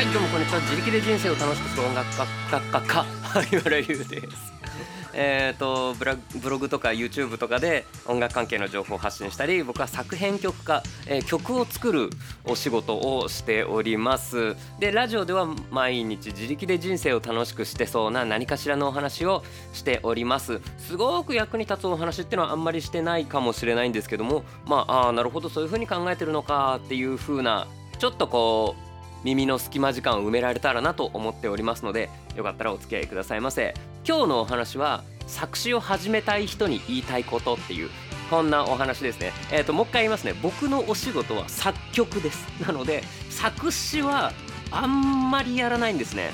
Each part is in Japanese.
はいどうもこんにちは。自力で人生を楽しくする音楽家家か萩原優です。えーとブラブログとか YouTube とかで音楽関係の情報を発信したり僕は作編曲家、えー曲を作るお仕事をしております。でラジオでは毎日自力で人生を楽しくしてそうな何かしらのお話をしております。すごく役に立つお話っていうのはあんまりしてないかもしれないんですけどもまああーなるほどそういう風に考えてるのかっていう風なちょっとこう耳の隙間時間を埋められたらなと思っておりますのでよかったらお付き合いくださいませ。今日のお話は作詞を始めたい人に言いたいことっていうこんなお話ですね。えっ、ともう一回言いますね。僕のお仕事は作曲です。なので作詞はあんまりやらないんですね。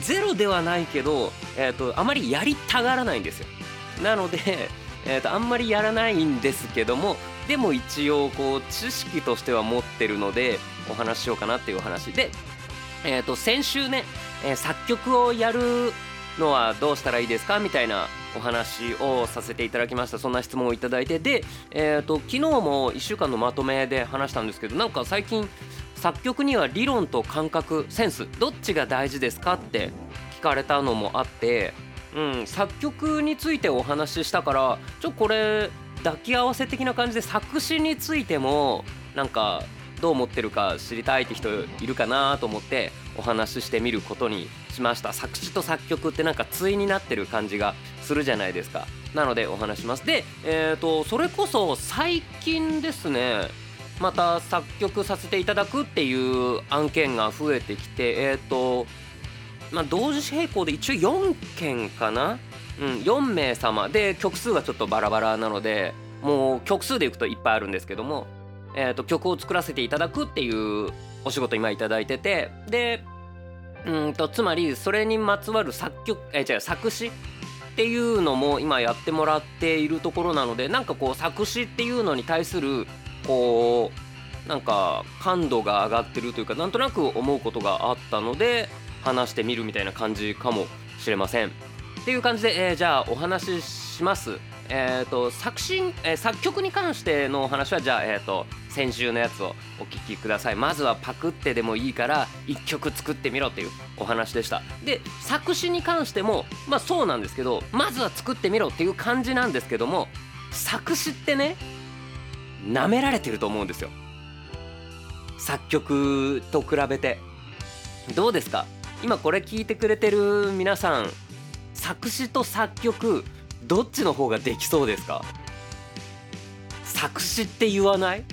ゼロではないけど、えー、とあまりやりたがらないんですよ。なので、えー、とあんまりやらないんですけどもでも一応こう知識としては持ってるのでお話ししようかなっていう話。で、えー、と先週ね、えー作曲をやるのはどうしたらいいですかみたいなお話をさせていただきました。そんな質問をいただいて。で、えー、と昨日も1週間のまとめで話したんですけどなんか最近作曲には理論と感覚センスどっちが大事ですかって聞かれたのもあって、うん、作曲についてお話ししたからちょっとこれ抱き合わせ的な感じで作詞についてもなんかどう思ってるか知りたいって人いるかなと思ってお話ししてみることにしました。作詞と作曲ってなんか対になってる感じがするじゃないですか。なのでお話します。でえっ、とそれこそ最近ですねまた作曲させていただくっていう案件が増えてきてえっ、とまあ同時並行で一応4件かな？うん、4名様。で曲数はちょっとバラバラなのでもう曲数でいくといっぱいあるんですけども、えー、と曲を作らせていただくっていうお仕事今いただいててでうんとつまりそれにまつわる作曲え違う作詞っていうのも今やってもらっているところなのでなんかこう作詞っていうのに対するこうなんか感度が上がってるというかなんとなく思うことがあったので話してみるみたいな感じかもしれません。っていう感じで、えーじゃあお話しします。えー、と作詞、えー作曲に関してのお話はじゃあ、えー、と先週のやつをお聞きください。まずはパクってでもいいから1曲作ってみろっていうお話でした。で作詞に関してもまあそうなんですけどまずは作ってみろっていう感じなんですけども作詞ってね舐められてると思うんですよ。作曲と比べて。どうですか？今これ聞いてくれてる皆さん作詞と作曲どっちの方ができそうですか？作詞って言わない？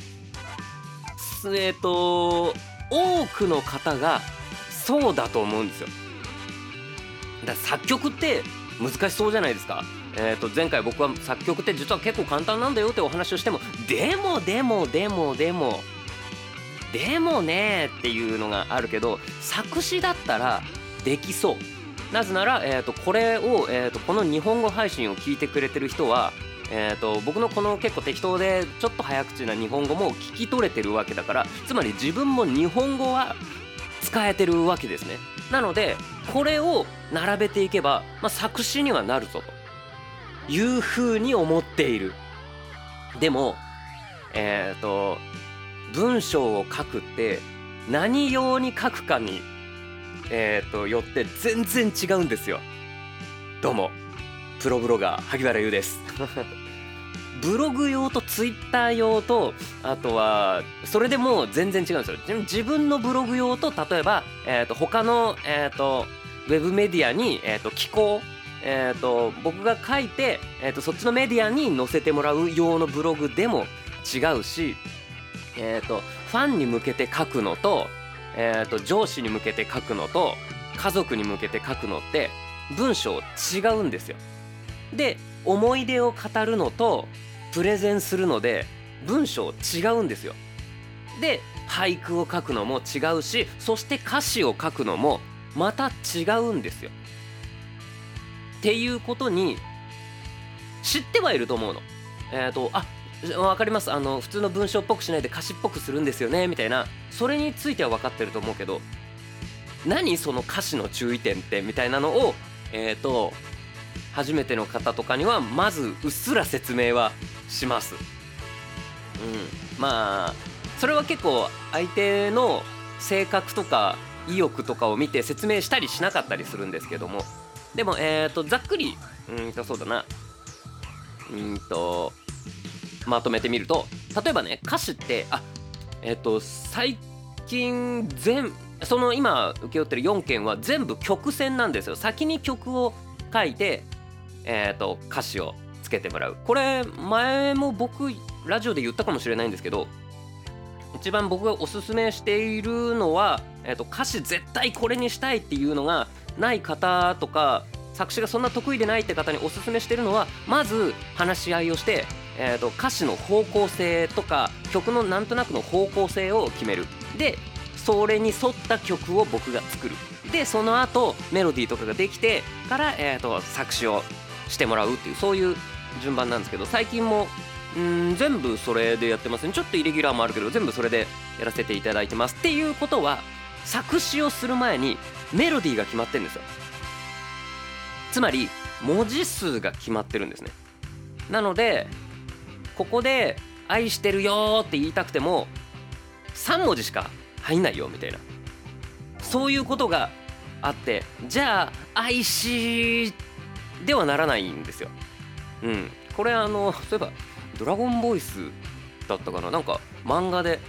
えっ、と多くの方がそうだと思うんですよ。だ作曲って難しそうじゃないですか。えー、と前回僕は作曲って実は結構簡単なんだよってお話をしてもでもでもでもでもでもねっていうのがあるけど作詞だったらできそう。なぜなら、えー、とこれを、えー、とこの日本語配信を聞いてくれてる人は、えー、と僕のこの結構適当でちょっと早口な日本語も聞き取れてるわけだからつまり自分も日本語は使えてるわけですね。なのでこれを並べていけば、まあ、作詞にはなるぞと。いうふうに思っている。でもえっ、と文章を書くって何用に書くかにえー、とよって全然違うんですよ。どうも。プロブロガー萩原優です。ブログ用とツイッター用とあとはそれでも全然違うんですよ。自分のブログ用と例えば、えー、と他の、えー、とウェブメディアに、えー、と寄稿えー、と僕が書いて、えー、とそっちのメディアに載せてもらう用のブログでも違うし、えー、とファンに向けて書くのと,、えー、と上司に向けて書くのと家族に向けて書くのって文章違うんですよ。で思い出を語るのとプレゼンするので文章違うんですよ。で俳句を書くのも違うしそして歌詞を書くのもまた違うんですよ。っていうことに知ってはいると思うの。えっ、とあわかります。あの普通の文章っぽくしないで歌詞っぽくするんですよね。みたいな。それについては分かってると思うけど。何その歌詞の注意点って？みたいなのをえっ、と初めての方とかにはまずうっすら説明はします。うん、まあそれは結構相手の性格とか意欲とかを見て説明したりしなかったりするんですけども。でもえっ、とざっくり。うんとそうだな。うんとまとめてみると例えばね歌詞ってあえっ、と最近全その今請け負ってる4件は全部曲線なんですよ。先に曲を書いてえっ、と歌詞をつけてもらう。これ前も僕ラジオで言ったかもしれないんですけど一番僕がおすすめしているのは、えー、と歌詞絶対これにしたいっていうのがない方とか作詞がそんな得意でないって方におすすめしてるのはまず話し合いをして、えー、と歌詞の方向性とか曲のなんとなくの方向性を決める。でそれに沿った曲を僕が作る。でその後メロディーとかができてから、えー、と作詞をしてもらうっていうそういう順番なんですけど最近もうん全部それでやってますね。ちょっとイレギュラーもあるけど全部それでやらせていただいてます。っていうことは作詞をする前にメロディーが決まってるんですよ。つまり文字数が決まってるんですね。なのでここで「愛してるよ」って言いたくても3文字しか入んないよみたいな。そういうことがあってじゃあ「愛し」ではならないんですよ。うん。これあのそういえばドラゴンボイスだったかな？なんか漫画で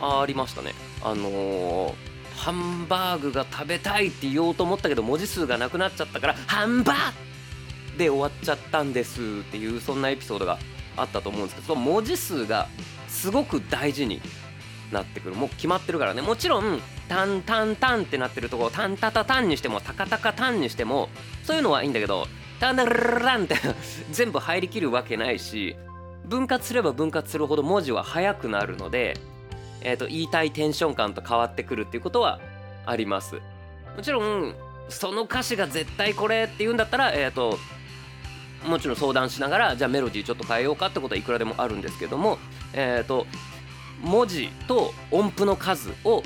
ありましたね。あのー、ハンバーグが食べたいって言おうと思ったけど文字数がなくなっちゃったからハンバーで終わっちゃったんですっていうそんなエピソードがあったと思うんですけどその文字数がすごく大事になってくる。もう決まってるからね。もちろんタンタンタンってなってるところタンタタタンにしてもタカタカタンにしてもそういうのはいいんだけどタンダルランって 全部入りきるわけないし分割すれば分割するほど文字は速くなるので、えーと、言いたいテンション感と変わってくるっていうことはあります。もちろんその歌詞が絶対これって言うんだったらえ、ー、ともちろん相談しながらじゃあメロディーちょっと変えようかってことはいくらでもあるんですけどもえ、ー、と文字と音符の数を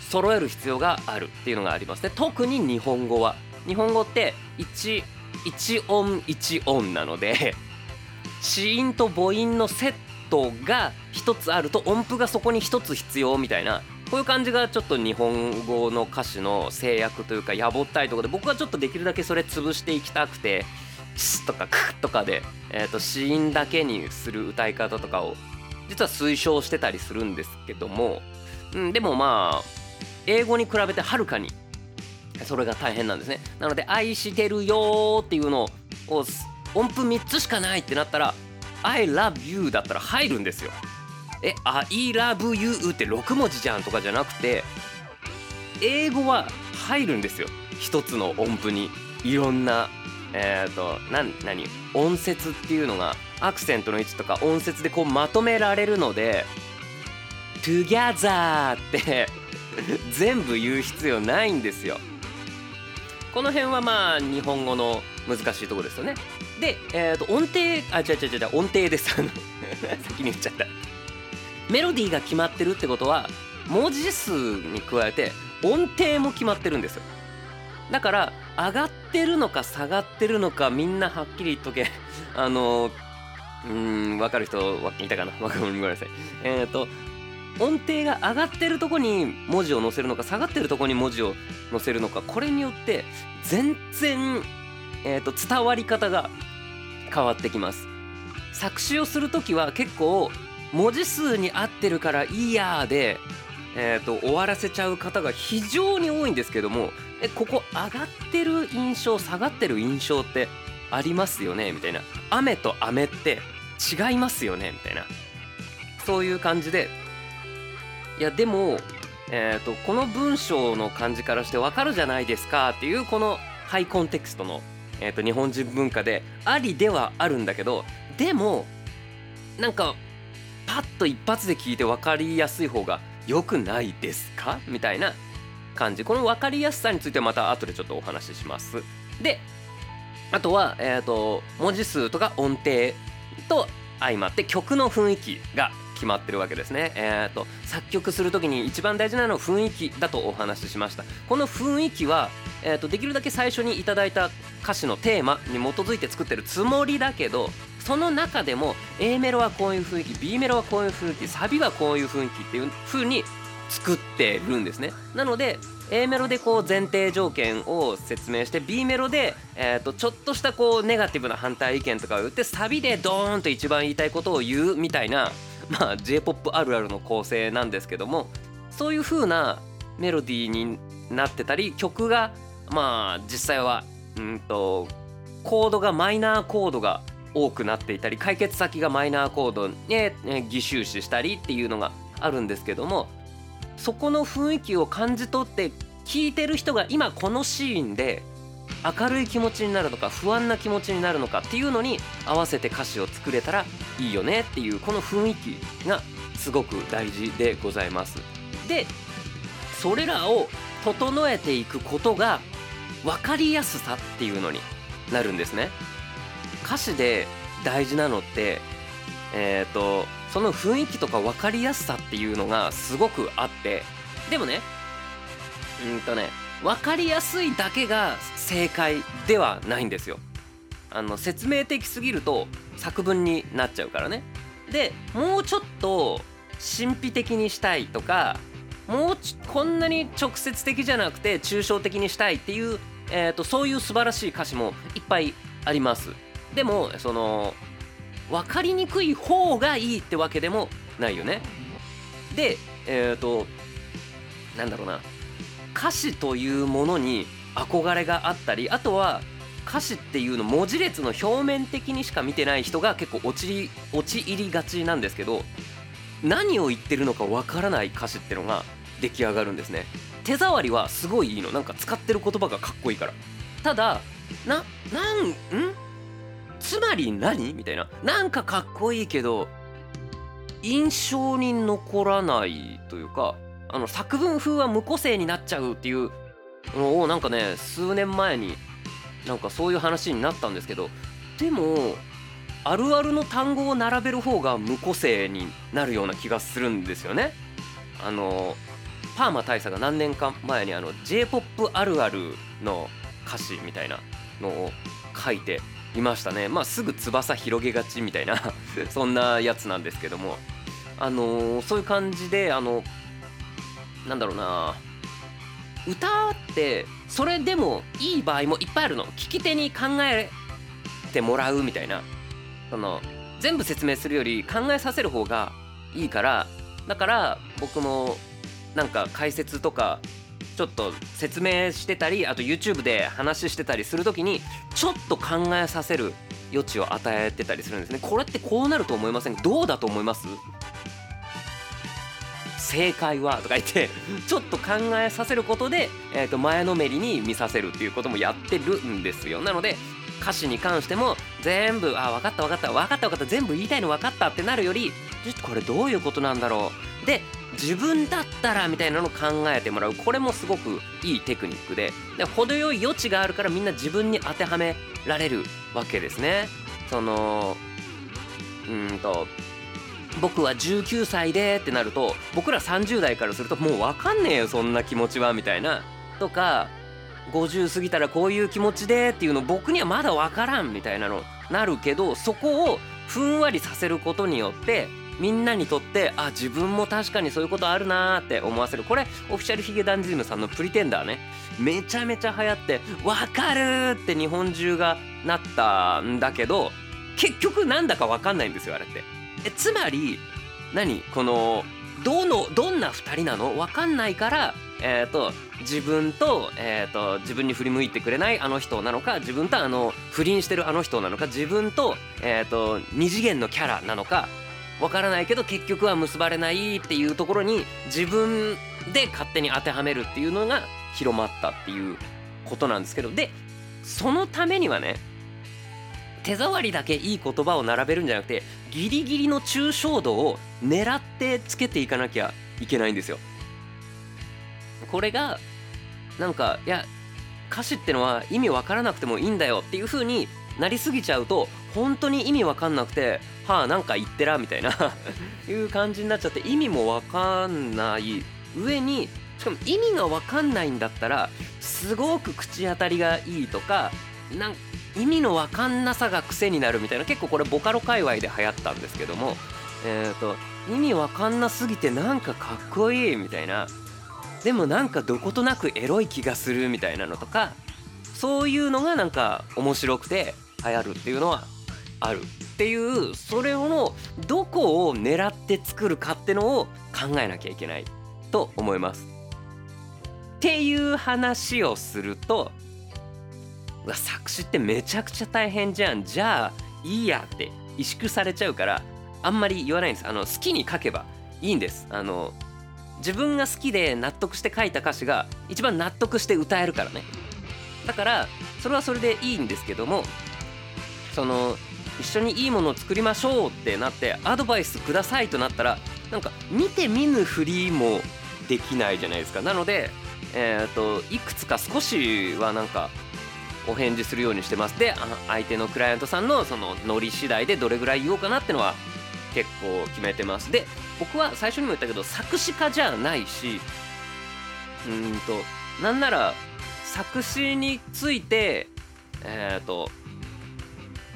揃える必要があるっていうのがあります。ね特に日本語は。日本語って1 1音1音なので 子音と母音のセットが1つあると音符がそこに1つ必要みたいなこういう感じがちょっと日本語の歌詞の制約というかやぼったいところで僕はちょっとできるだけそれ潰していきたくて「ス」とか「ク」とかで、えー、と子音だけにする歌い方とかを実は推奨してたりするんですけども、うん、でもまあ英語に比べてはるかにそれが大変なんですね。なので「愛してるよ」っていうのを音符3つしかないってなったら I love you だったら入るんですよ。え I love you って6文字じゃんとかじゃなくて英語は入るんですよ。一つの音符に。いろんなえっ、ー、と何何？音節っていうのがアクセントの位置とか音節でこうまとめられるので together って 全部言う必要ないんですよ。この辺はまあ日本語の難しいとこですよね。で、えー、と音程あ違う違う違う音程です。先に言っちゃった。メロディーが決まってるってことは文字数に加えて音程も決まってるんですよ。だから上がってるのか下がってるのかみんなはっきり言っとけ。あのうん分かる人いたかな？ごめんなさい。えっ、ー、と音程が上がってるとこに文字を載せるのか下がってるとこに文字を載せるのかこれによって全然、えーと伝わり方が変わってきます。作詞をする時は結構文字数に合ってるからいいやで、えーと、終わらせちゃう方が非常に多いんですけどもえここ上がってる印象下がってる印象ってありますよね？みたいな。雨と雨って違いますよね？みたいな。そういう感じで。いやでも、えーとこの文章の感じからしてわかるじゃないですか？っていうこのハイコンテクストのえーと、日本人文化でありではあるんだけどでもなんかパッと一発で聞いて分かりやすい方が良くないですか？みたいな感じこの分かりやすさについてまた後でちょっとお話ししますであとは、えーと、文字数とか音程と相まって曲の雰囲気が決まってるわけですね。えーと、作曲する時に一番大事なのは雰囲気だとお話ししました。この雰囲気は、えーとできるだけ最初にいただいた歌詞のテーマに基づいて作ってるつもりだけどその中でも A メロはこういう雰囲気 B メロはこういう雰囲気サビはこういう雰囲気っていう風に作ってるんですね。なので A メロでこう前提条件を説明して B メロで、えー、とちょっとしたこうネガティブな反対意見とかを言ってサビでドーンと一番言いたいことを言うみたいな、まあ、j p o p あるあるの構成なんですけどもそういう風なメロディーになってたり曲がまあ実際はうんとコードがマイナーコードが多くなっていたり解決先がマイナーコードに偽収支したりっていうのがあるんですけどもそこの雰囲気を感じ取って聞いてる人が今このシーンで明るい気持ちになるのか不安な気持ちになるのかっていうのに合わせて歌詞を作れたらいいよねっていうこの雰囲気がすごく大事でございます。でそれらを整えていくことが分かりやすさっていうのになるんですね。歌詞で大事なのってえっ、ー、とその雰囲気とか分かりやすさっていうのがすごくあってでもねうんとね分かりやすいだけが正解ではないんですよ。あの説明的すぎると作文になっちゃうからね。でもうちょっと神秘的にしたいとかもうこんなに直接的じゃなくて抽象的にしたいっていう、えーと、そういう素晴らしい歌詞もいっぱいあります。でもその分かりにくい方がいいってわけでもないよね。でえっ、ー、となんだろうな。歌詞というものに憧れがあったりあとは歌詞っていうの文字列の表面的にしか見てない人が結構陥り陥りがちなんですけど何を言ってるのかわからない歌詞ってのが出来上がるんですね。手触りはすごいいいの。なんか使ってる言葉がかっこいいから。ただななんんつまり何？みたいななんかかっこいいけど印象に残らないというかあの作文風は無個性になっちゃうっていうのをなんかね数年前になんかそういう話になったんですけどでもあるあるの単語を並べる方が無個性になるような気がするんですよね。あのパーマ大佐が何年か前にあの J−POP あるあるの歌詞みたいなのを書いていましたね。まあすぐ翼広げがちみたいな そんなやつなんですけども。あのそういう感じであのなんだろうな。歌ってそれでもいい場合もいっぱいあるの。聞き手に考えてもらうみたいな。その全部説明するより考えさせる方がいいから。だから僕もなんか解説とかちょっと説明してたりあと YouTube で話してたりする時にちょっと考えさせる余地を与えてたりするんですね。これってこうなると思いません？どうだと思います？正解はとか言ってちょっと考えさせることで、えー、と前のめりに見させるっていうこともやってるんですよ。なので歌詞に関しても全部あ分かった分かった分かった分かった全部言いたいの分かったってなるよりこれどういうことなんだろう？で自分だったらみたいなのを考えてもらう。これもすごくいいテクニックで。で程よい余地があるからみんな自分に当てはめられるわけですね。そのうんと僕は19歳でってなると僕ら30代からするともう分かんねえよそんな気持ちはみたいな。とか50過ぎたらこういう気持ちでっていうの僕にはまだ分からんみたいなのなるけどそこをふんわりさせることによってみんなにとってあ自分も確かにそういうことあるなーって思わせるこれオフィシャルヒゲダンジムさんの「プリテンダーね」めちゃめちゃ流行って「分かる!」って日本中がなったんだけど結局なんだか分かんないんですよあれって。えつまり何？このどのどんな2人なの？分かんないからえーと、自分と,、えーと、自分に振り向いてくれないあの人なのか自分とあの不倫してるあの人なのか自分と,、えーと、二次元のキャラなのか分からないけど結局は結ばれないっていうところに自分で勝手に当てはめるっていうのが広まったっていうことなんですけどでそのためにはね手触りだけいい言葉を並べるんじゃなくてギリギリの抽象度を狙ってつけていかなきゃいけないんですよ。これがなんかいや歌詞ってのは意味わからなくてもいいんだよっていう風になりすぎちゃうと本当に意味わかんなくてはあなんか言ってらみたいな いう感じになっちゃって意味もわかんない上にしかも意味がわかんないんだったらすごく口当たりがいいとかなん意味のわかんなさが癖になるみたいな結構これボカロ界隈で流行ったんですけどもえーと、意味わかんなすぎてなんかかっこいいみたいなでもなんかどことなくエロい気がするみたいなのとかそういうのがなんか面白くて流行るっていうのはあるっていうそれのどこを狙って作るかってのを考えなきゃいけないと思います。っていう話をすると作詞ってめちゃくちゃ大変じゃん。じゃあいいやって萎縮されちゃうからあんまり言わないんです。あの好きに書けばいいんです。あの自分が好きで納得して書いた歌詞が一番納得して歌えるからね。だからそれはそれでいいんですけどもその一緒にいいものを作りましょうってなってアドバイスくださいとなったらなんか見て見ぬふりもできないじゃないですか。なのでえっ、ー、といくつか少しはなんかお返事するようにしてます。で相手のクライアントさんのそのノリ次第でどれぐらい言おうかなってのは結構決めてます。で僕は最初にも言ったけど作詞家じゃないしうんとなんなら作詞についてえっ、ー、と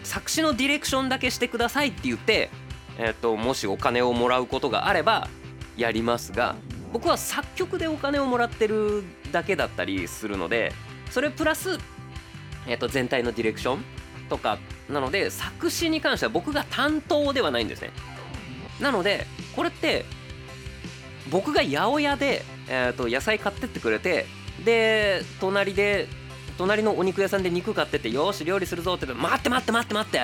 作詞のディレクションだけしてくださいって言って、えーと、もしお金をもらうことがあればやりますが僕は作曲でお金をもらってるだけだったりするのでそれプラスえー、と全体のディレクションとかなので作詞に関しては僕が担当ではないんですね。なのでこれって僕が八百屋で、えー、と野菜買ってってくれてで隣で隣のお肉屋さんで肉買っててよし料理するぞって言って待って待って待って待って。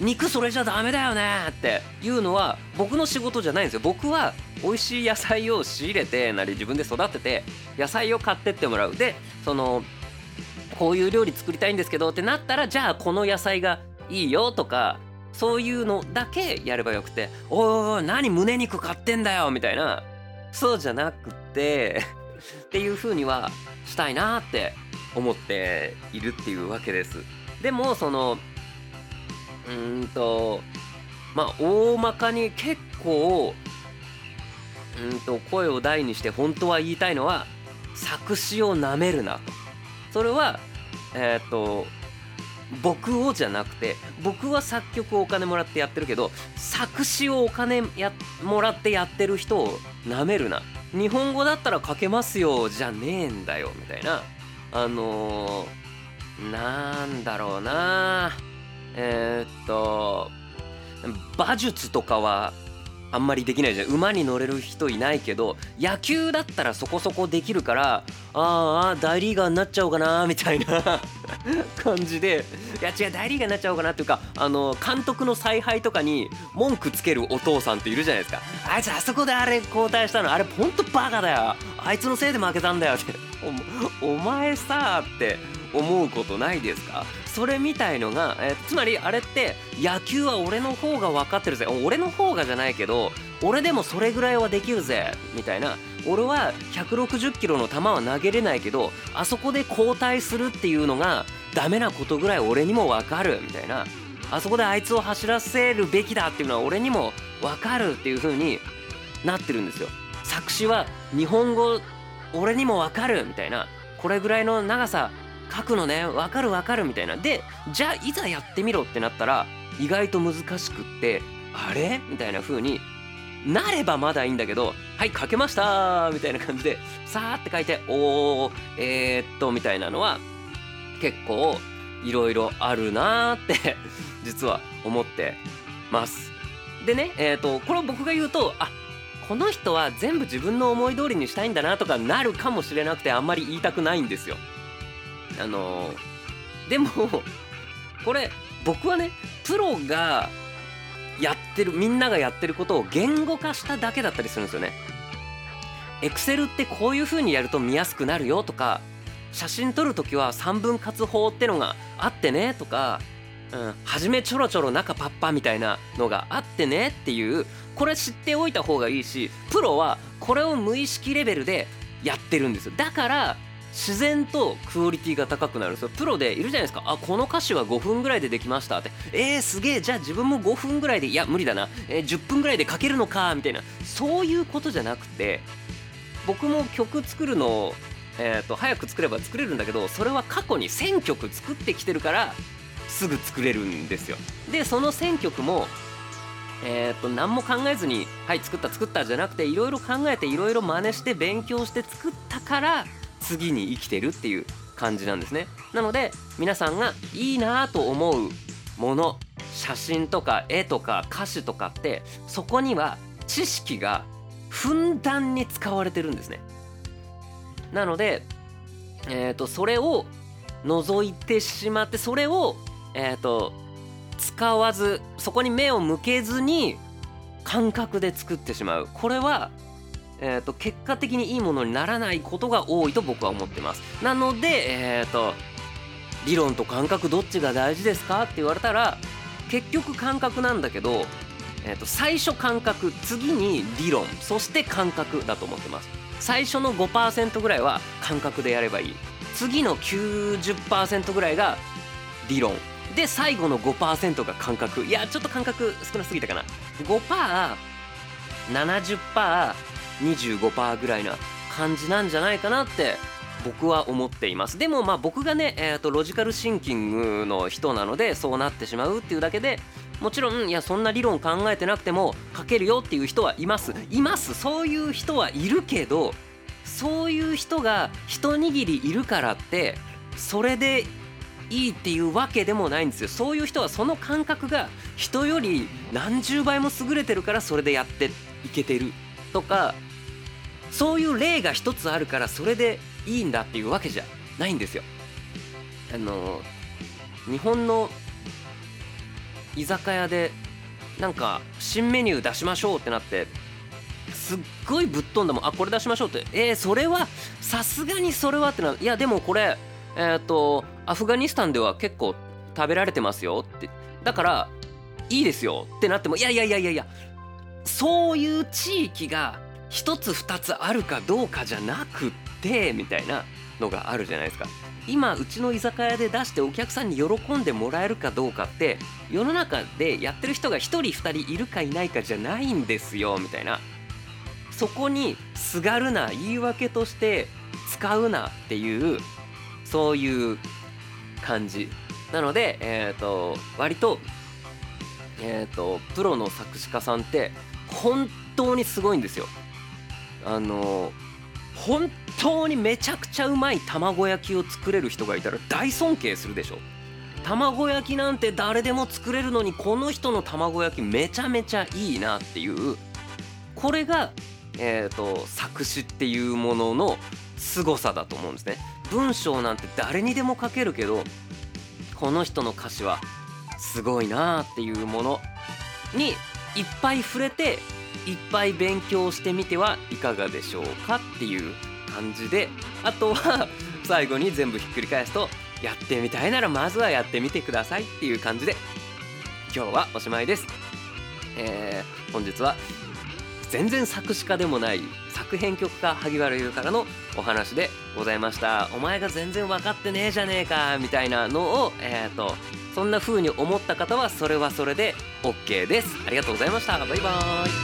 肉それじゃダメだよね。っていうのは僕の仕事じゃないんですよ。僕は美味しい野菜を仕入れてなり自分で育てて野菜を買ってってもらう。でそのこういう料理作りたいんですけどってなったらじゃあこの野菜がいいよとかそういうのだけやればよくて「おいおい何胸肉買ってんだよ」みたいな。そうじゃなくて っていう風にはしたいなって思っているっていうわけです。でもそのうんとまあ大まかに結構うんと声を大にして本当は言いたいのは作詞をなめるなと。それはえっ、ー、と僕をじゃなくて僕は作曲をお金もらってやってるけど作詞をお金やもらってやってる人をなめるな日本語だったら書けますよじゃねえんだよみたいなあのー、なんだろうな。えー、っと馬術とかはあんまりできないじゃん。馬に乗れる人いないけど野球だったらそこそこできるからああ大リーガーになっちゃおうかなみたいな 感じで。いや違う大リーガーになっちゃおうかなっていうかあの監督の采配とかに文句つけるお父さんっているじゃないですか。あいつあそこであれ交代したのあれほんとバカだよ。あいつのせいで負けたんだよって。お前さーって思うことないですか？それみたいのが、えつまりあれって野球は俺の方が分かってるぜ。俺の方がじゃないけど俺でもそれぐらいはできるぜ。みたいな。俺は160キロの球は投げれないけどあそこで交代するっていうのがダメなことぐらい俺にも分かる。みたいな。あそこであいつを走らせるべきだっていうのは俺にも分かるっていう風になってるんですよ。作詞は日本語俺にも分かるみたいなこれぐらいの長さ書くのねわかるわかるみたいな。でじゃあいざやってみろってなったら意外と難しくってあれ？みたいな風になればまだいいんだけどはい書けましたみたいな感じでさーって書いておーえー、っとみたいなのは結構いろいろあるなーって実は思ってます。でねえー、っとこれを僕が言うとあこの人は全部自分の思い通りにしたいんだなとかなるかもしれなくてあんまり言いたくないんですよあのでもこれ僕はねプロがやってるみんながやってることを言語化しただけだったりするんですよね。エクセルってこういう風にやると見やすくなるよとか写真撮る時は3分割法ってのがあってねとか、うん、初めちょろちょろ中パッパみたいなのがあってねっていうこれ知っておいた方がいいしプロはこれを無意識レベルでやってるんですよ。だから自然とクオリティが高くなるんですよ。プロでいるじゃないですか。あこの歌詞は5分ぐらいでできましたって。えー、すげえ。じゃあ自分も5分ぐらいでいや無理だな、えー、10分ぐらいで書けるのかみたいな。そういうことじゃなくて僕も曲作るのえーと、早く作れば作れるんだけどそれは過去に1000曲作ってきてるからすぐ作れるんですよ。でその1000曲もえー、と何も考えずにはい作った作ったじゃなくていろいろ考えていろいろ真似して勉強して作ったから次に生きてるっていう感じなんですね。なので皆さんがいいなと思うもの写真とか絵とか歌詞とかってそこには知識がふんだんに使われてるんですね。なので、えー、とそれを覗いてしまってそれを、えー、と使わずそこに目を向けずに感覚で作ってしまう。これは、えー、と結果的にいいものにならないことが多いと僕は思ってます。なのでえっ、ー、と理論と感覚どっちが大事ですかって言われたら結局感覚なんだけど、えー、と最初感覚次に理論そして感覚だと思ってます。最初の5%ぐらいは感覚でやればいい。次の90%ぐらいが理論。で最後の5%が感覚。いやちょっと感覚少なすぎたかな。5%70%25% ぐらいな感じなんじゃないかなって僕は思っています。でもまあ僕がね、えーと、ロジカルシンキングの人なのでそうなってしまうっていうだけでもちろんいやそんな理論考えてなくても書けるよっていう人はいます。います。そういう人はいるけどそういう人が一握りいるからってそれでいいっていうわけでもないんですよ。そういう人はその感覚が人より何十倍も優れてるからそれでやっていけてるとかそういう例が一つあるからそれでいいんだっていうわけじゃないんですよ。あの日本の居酒屋でなんか新メニュー出しましょうってなってすっごいぶっ飛んだもん。あこれ出しましょうって。えー、それはさすがにそれはってないやでもこれえ、ー、とアフガニスタンでは結構食べられてますよって。だからいいですよってなってもいやいやいやいやいやそういう地域が一つ二つあるかどうかじゃなくってみたいなのがあるじゃないですか。今うちの居酒屋で出してお客さんに喜んでもらえるかどうかって世の中でやってる人が1人2人いるかいないかじゃないんですよみたいな。そこにすがるな言い訳として使うなっていうそういう感じなので、えーと、割と,、えーと、プロの作詞家さんって本当にすごいんですよ。あの本当にめちゃくちゃうまい卵焼きを作れる人がいたら大尊敬するでしょ。卵焼きなんて誰でも作れるのにこの人の卵焼きめちゃめちゃいいなっていうこれが、えーと作詞っていうものの凄さだと思うんですね。文章なんて誰にでも書けるけどこの人の歌詞はすごいなっていうものにいっぱい触れていっぱい勉強してみてはいかがでしょうかっていう感じであとは最後に全部ひっくり返すとやってみたいならまずはやってみてくださいっていう感じで今日はおしまいです。えー、本日は全然作詞家でもない作編曲家萩原優からのお話でございました。お前が全然分かってねえじゃねえかみたいなのをえっ、ー、とそんな風に思った方はそれはそれで OK です。ありがとうございました。バイバーイ。